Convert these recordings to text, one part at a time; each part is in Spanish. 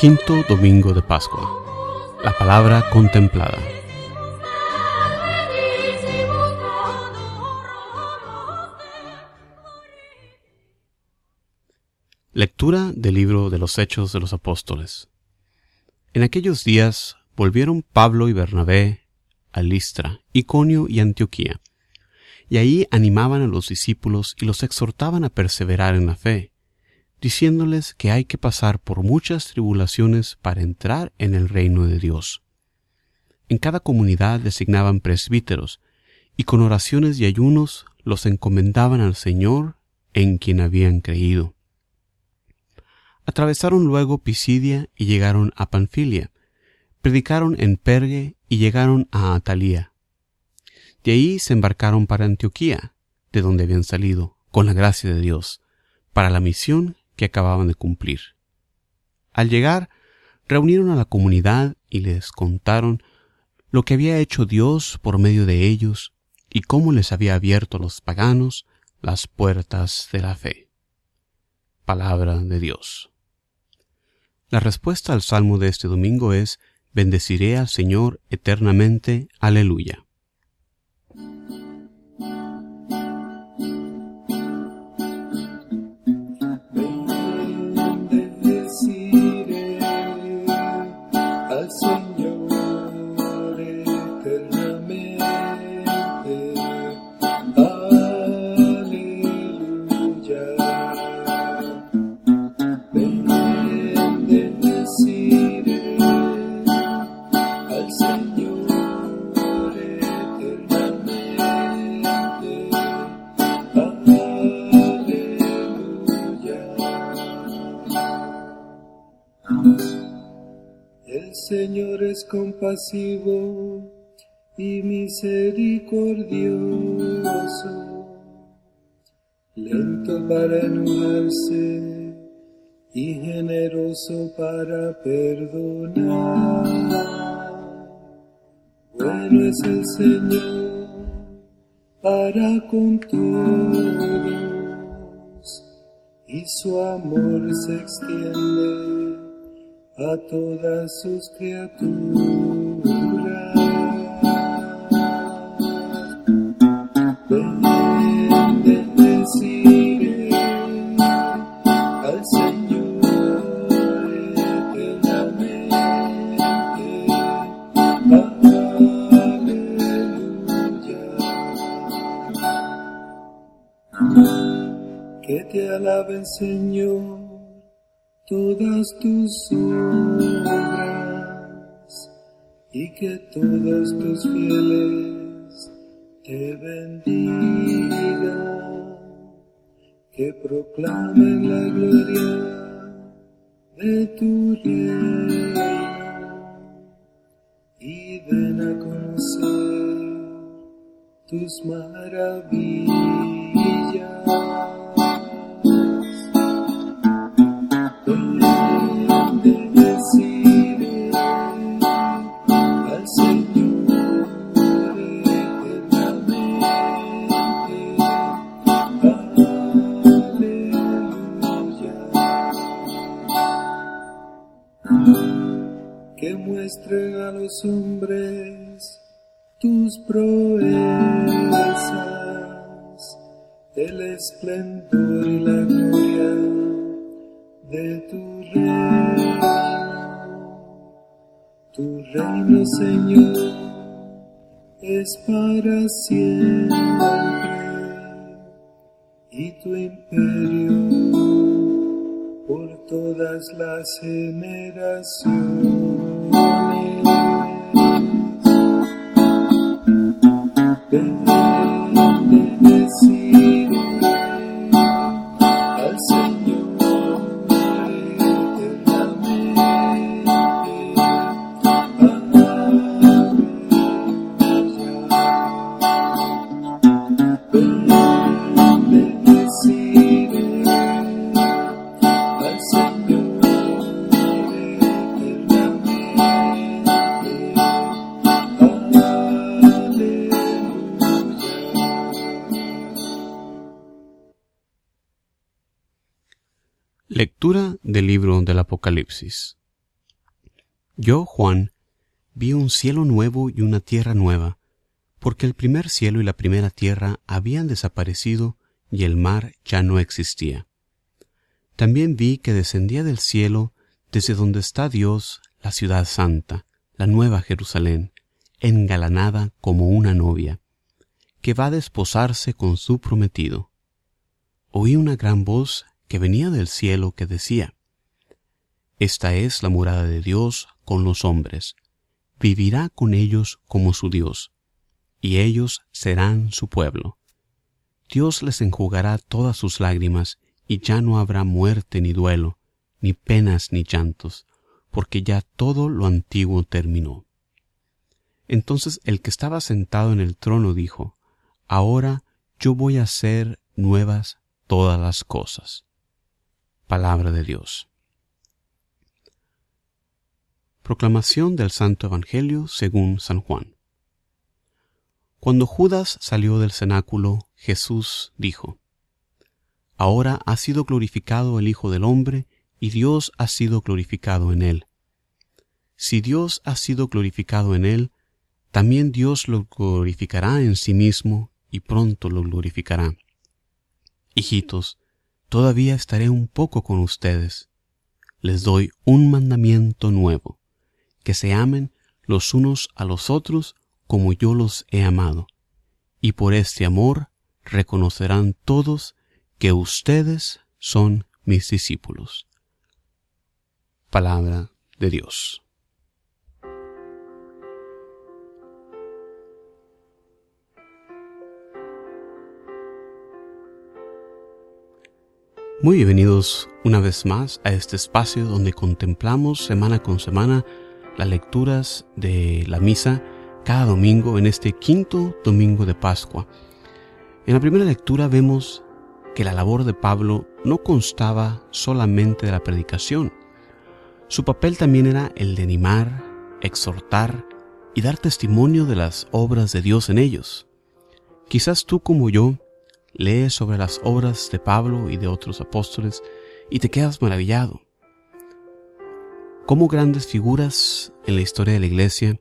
Quinto Domingo de Pascua. La palabra contemplada. Lectura del libro de los Hechos de los Apóstoles. En aquellos días volvieron Pablo y Bernabé a Listra, Iconio y Antioquía, y ahí animaban a los discípulos y los exhortaban a perseverar en la fe diciéndoles que hay que pasar por muchas tribulaciones para entrar en el reino de Dios. En cada comunidad designaban presbíteros, y con oraciones y ayunos los encomendaban al Señor en quien habían creído. Atravesaron luego Pisidia y llegaron a Panfilia, predicaron en Pergue y llegaron a Atalía. De ahí se embarcaron para Antioquía, de donde habían salido, con la gracia de Dios, para la misión que acababan de cumplir. Al llegar, reunieron a la comunidad y les contaron lo que había hecho Dios por medio de ellos y cómo les había abierto a los paganos las puertas de la fe. Palabra de Dios. La respuesta al salmo de este domingo es Bendeciré al Señor eternamente. Aleluya. Compasivo y misericordioso, lento para enojarse y generoso para perdonar. Bueno es el Señor para con todos y su amor se extiende a todas sus criaturas. Bendeciré al Señor eternamente. Aleluya. Que te alaben, Señor todas tus obras y que todos tus fieles te bendigan, que proclamen la gloria de tu reino y den a conocer tus maravillas. A los hombres tus proezas, el esplendor y la gloria de tu reino. Tu reino, Señor, es para siempre y tu imperio por todas las generaciones. Del libro del Apocalipsis. Yo, Juan, vi un cielo nuevo y una tierra nueva, porque el primer cielo y la primera tierra habían desaparecido y el mar ya no existía. También vi que descendía del cielo, desde donde está Dios, la ciudad santa, la nueva Jerusalén, engalanada como una novia, que va a desposarse con su prometido. Oí una gran voz que venía del cielo que decía, Esta es la morada de Dios con los hombres, vivirá con ellos como su Dios, y ellos serán su pueblo. Dios les enjugará todas sus lágrimas, y ya no habrá muerte ni duelo, ni penas ni llantos, porque ya todo lo antiguo terminó. Entonces el que estaba sentado en el trono dijo, Ahora yo voy a hacer nuevas todas las cosas. Palabra de Dios. Proclamación del Santo Evangelio según San Juan. Cuando Judas salió del cenáculo, Jesús dijo, Ahora ha sido glorificado el Hijo del Hombre, y Dios ha sido glorificado en él. Si Dios ha sido glorificado en él, también Dios lo glorificará en sí mismo y pronto lo glorificará. Hijitos, todavía estaré un poco con ustedes. Les doy un mandamiento nuevo, que se amen los unos a los otros como yo los he amado, y por este amor reconocerán todos que ustedes son mis discípulos. Palabra de Dios. Muy bienvenidos una vez más a este espacio donde contemplamos semana con semana las lecturas de la misa cada domingo en este quinto domingo de Pascua. En la primera lectura vemos que la labor de Pablo no constaba solamente de la predicación. Su papel también era el de animar, exhortar y dar testimonio de las obras de Dios en ellos. Quizás tú como yo lees sobre las obras de Pablo y de otros apóstoles y te quedas maravillado. Como grandes figuras en la historia de la Iglesia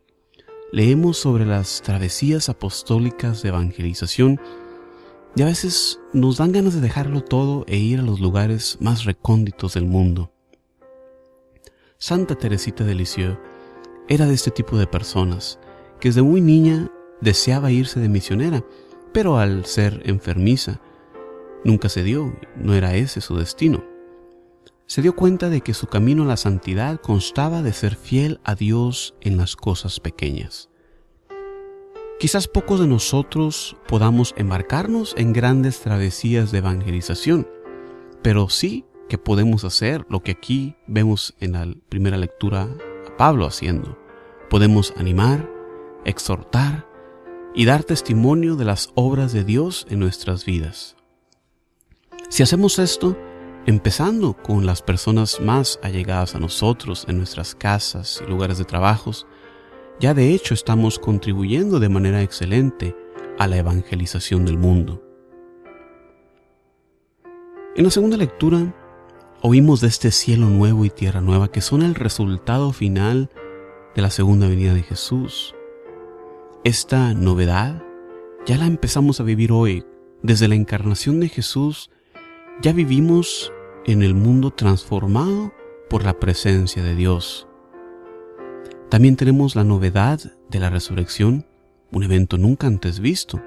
leemos sobre las travesías apostólicas de evangelización y a veces nos dan ganas de dejarlo todo e ir a los lugares más recónditos del mundo. Santa Teresita de Lisieux era de este tipo de personas que desde muy niña deseaba irse de misionera, pero al ser enfermiza nunca se dio, no era ese su destino. Se dio cuenta de que su camino a la santidad constaba de ser fiel a Dios en las cosas pequeñas. Quizás pocos de nosotros podamos embarcarnos en grandes travesías de evangelización, pero sí que podemos hacer lo que aquí vemos en la primera lectura a Pablo haciendo. Podemos animar, exhortar y dar testimonio de las obras de Dios en nuestras vidas. Si hacemos esto, empezando con las personas más allegadas a nosotros en nuestras casas y lugares de trabajos, ya de hecho estamos contribuyendo de manera excelente a la evangelización del mundo. En la segunda lectura, oímos de este cielo nuevo y tierra nueva que son el resultado final de la segunda venida de Jesús. Esta novedad ya la empezamos a vivir hoy. Desde la encarnación de Jesús ya vivimos en el mundo transformado por la presencia de Dios. También tenemos la novedad de la resurrección, un evento nunca antes visto,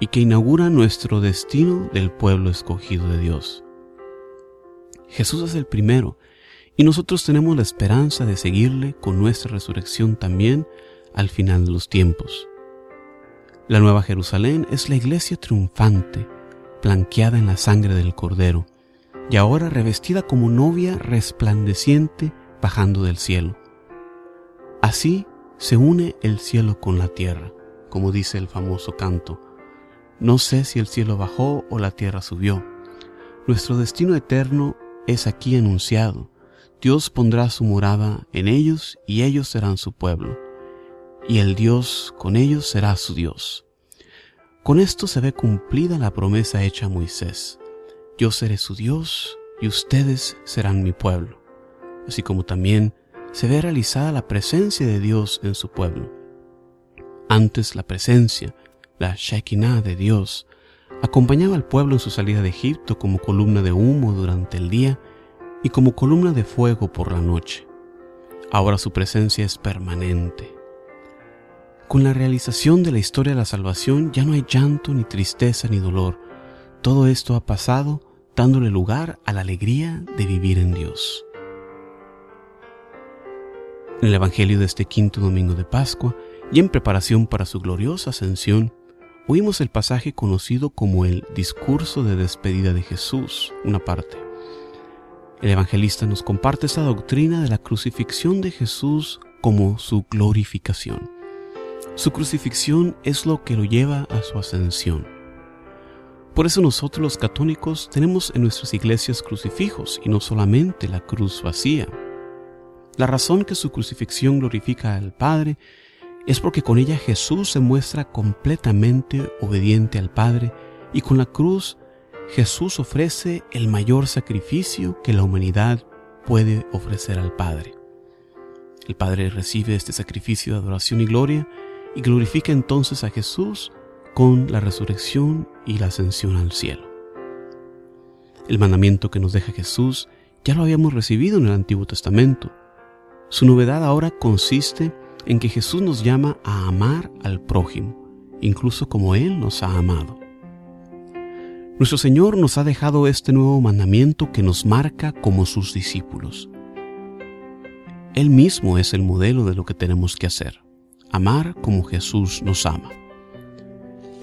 y que inaugura nuestro destino del pueblo escogido de Dios. Jesús es el primero, y nosotros tenemos la esperanza de seguirle con nuestra resurrección también al final de los tiempos. La Nueva Jerusalén es la iglesia triunfante, blanqueada en la sangre del Cordero, y ahora revestida como novia resplandeciente bajando del cielo. Así se une el cielo con la tierra, como dice el famoso canto. No sé si el cielo bajó o la tierra subió. Nuestro destino eterno es aquí anunciado. Dios pondrá su morada en ellos y ellos serán su pueblo. Y el Dios con ellos será su Dios. Con esto se ve cumplida la promesa hecha a Moisés. Yo seré su Dios y ustedes serán mi pueblo, así como también se ve realizada la presencia de Dios en su pueblo. Antes la presencia, la Shekinah de Dios, acompañaba al pueblo en su salida de Egipto como columna de humo durante el día y como columna de fuego por la noche. Ahora su presencia es permanente. Con la realización de la historia de la salvación ya no hay llanto, ni tristeza, ni dolor. Todo esto ha pasado dándole lugar a la alegría de vivir en Dios. En el Evangelio de este quinto domingo de Pascua y en preparación para su gloriosa ascensión, oímos el pasaje conocido como el discurso de despedida de Jesús, una parte. El evangelista nos comparte esa doctrina de la crucifixión de Jesús como su glorificación. Su crucifixión es lo que lo lleva a su ascensión. Por eso nosotros los católicos tenemos en nuestras iglesias crucifijos y no solamente la cruz vacía. La razón que su crucifixión glorifica al Padre es porque con ella Jesús se muestra completamente obediente al Padre y con la cruz Jesús ofrece el mayor sacrificio que la humanidad puede ofrecer al Padre. El Padre recibe este sacrificio de adoración y gloria y glorifica entonces a Jesús con la resurrección y la ascensión al cielo. El mandamiento que nos deja Jesús ya lo habíamos recibido en el Antiguo Testamento. Su novedad ahora consiste en que Jesús nos llama a amar al prójimo, incluso como Él nos ha amado. Nuestro Señor nos ha dejado este nuevo mandamiento que nos marca como sus discípulos. Él mismo es el modelo de lo que tenemos que hacer, amar como Jesús nos ama.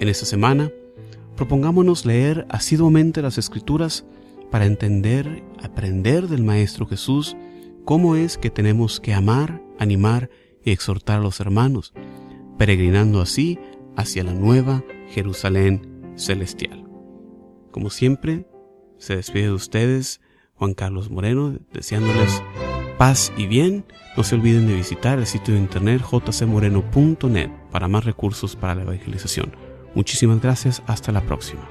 En esta semana, propongámonos leer asiduamente las Escrituras para entender, aprender del Maestro Jesús cómo es que tenemos que amar, animar y exhortar a los hermanos, peregrinando así hacia la nueva Jerusalén celestial. Como siempre, se despide de ustedes Juan Carlos Moreno, deseándoles paz y bien. No se olviden de visitar el sitio de internet jcmoreno.net para más recursos para la evangelización. Muchísimas gracias, hasta la próxima.